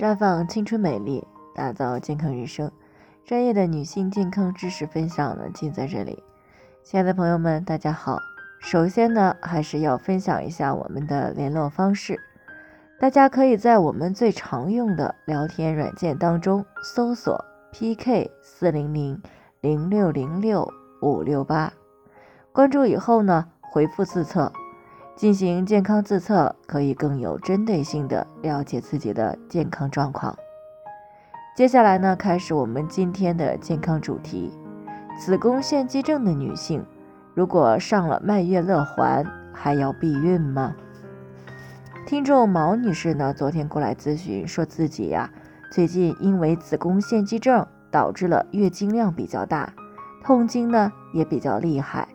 绽放青春美丽，打造健康人生。专业的女性健康知识分享呢，尽在这里。亲爱的朋友们，大家好。首先呢，还是要分享一下我们的联络方式。大家可以在我们最常用的聊天软件当中搜索 PK 四零零零六零六五六八，关注以后呢，回复自测。进行健康自测，可以更有针对性的了解自己的健康状况。接下来呢，开始我们今天的健康主题：子宫腺肌症的女性，如果上了蔓越乐环，还要避孕吗？听众毛女士呢，昨天过来咨询，说自己呀，最近因为子宫腺肌症导致了月经量比较大，痛经呢也比较厉害。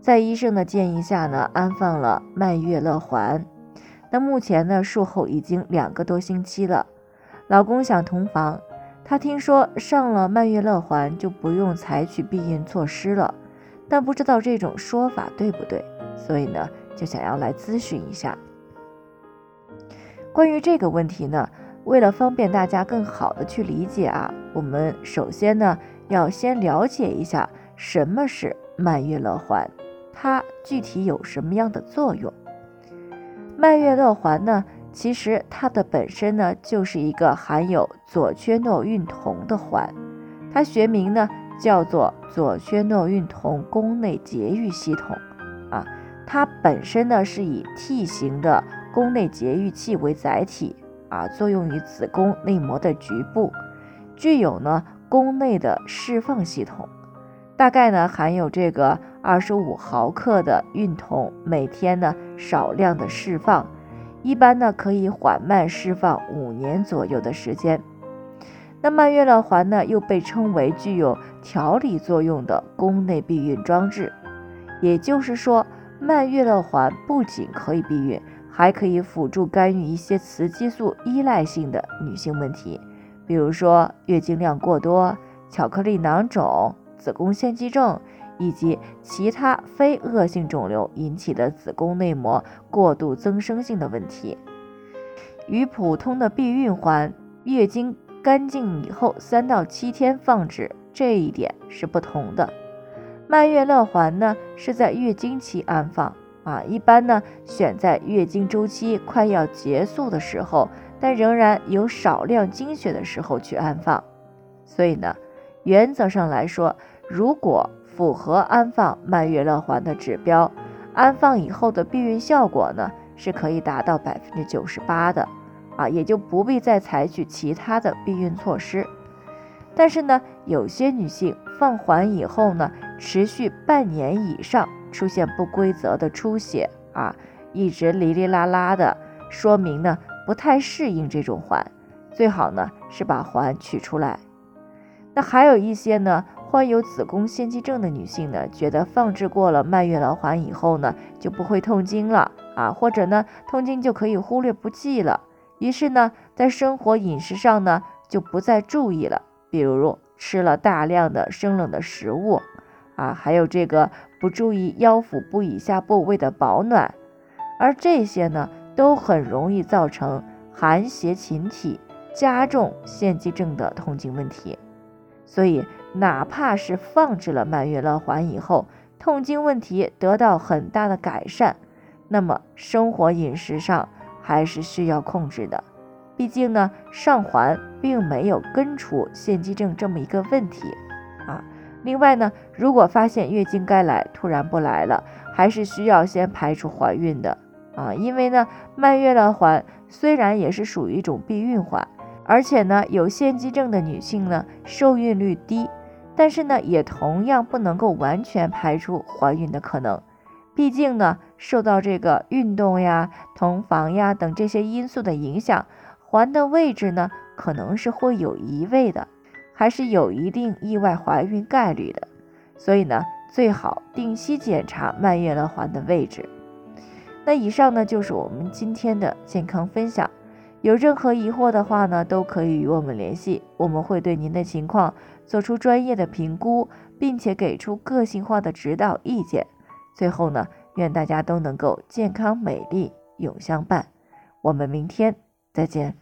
在医生的建议下呢，安放了曼月乐环。那目前呢，术后已经两个多星期了。老公想同房，他听说上了曼月乐环就不用采取避孕措施了，但不知道这种说法对不对，所以呢，就想要来咨询一下。关于这个问题呢，为了方便大家更好的去理解啊，我们首先呢，要先了解一下什么是曼月乐环。它具体有什么样的作用？蔓越乐环呢？其实它的本身呢就是一个含有左缺诺孕酮的环，它学名呢叫做左缺诺孕酮宫内节育系统啊。它本身呢是以 T 型的宫内节育器为载体啊，作用于子宫内膜的局部，具有呢宫内的释放系统，大概呢含有这个。二十五毫克的孕酮，每天呢少量的释放，一般呢可以缓慢释放五年左右的时间。那曼月乐环呢又被称为具有调理作用的宫内避孕装置，也就是说，曼月乐环不仅可以避孕，还可以辅助干预一些雌激素依赖性的女性问题，比如说月经量过多、巧克力囊肿、子宫腺肌症。以及其他非恶性肿瘤引起的子宫内膜过度增生性的问题，与普通的避孕环月经干净以后三到七天放置这一点是不同的。曼月乐环呢是在月经期安放啊，一般呢选在月经周期快要结束的时候，但仍然有少量经血的时候去安放。所以呢，原则上来说，如果符合安放蔓越乐环的指标，安放以后的避孕效果呢是可以达到百分之九十八的，啊，也就不必再采取其他的避孕措施。但是呢，有些女性放环以后呢，持续半年以上出现不规则的出血啊，一直哩哩啦啦的，说明呢不太适应这种环，最好呢是把环取出来。那还有一些呢。患有子宫腺肌症的女性呢，觉得放置过了蔓越乐环以后呢，就不会痛经了啊，或者呢，痛经就可以忽略不计了。于是呢，在生活饮食上呢，就不再注意了，比如吃了大量的生冷的食物啊，还有这个不注意腰腹部以下部位的保暖，而这些呢，都很容易造成寒邪侵体，加重腺肌症的痛经问题。所以，哪怕是放置了曼月乐环以后，痛经问题得到很大的改善，那么生活饮食上还是需要控制的。毕竟呢，上环并没有根除腺肌症这么一个问题啊。另外呢，如果发现月经该来突然不来了，还是需要先排除怀孕的啊。因为呢，曼月乐环虽然也是属于一种避孕环。而且呢，有腺肌症的女性呢，受孕率低，但是呢，也同样不能够完全排除怀孕的可能。毕竟呢，受到这个运动呀、同房呀等这些因素的影响，环的位置呢，可能是会有移位的，还是有一定意外怀孕概率的。所以呢，最好定期检查蔓越乐环的位置。那以上呢，就是我们今天的健康分享。有任何疑惑的话呢，都可以与我们联系，我们会对您的情况做出专业的评估，并且给出个性化的指导意见。最后呢，愿大家都能够健康美丽永相伴。我们明天再见。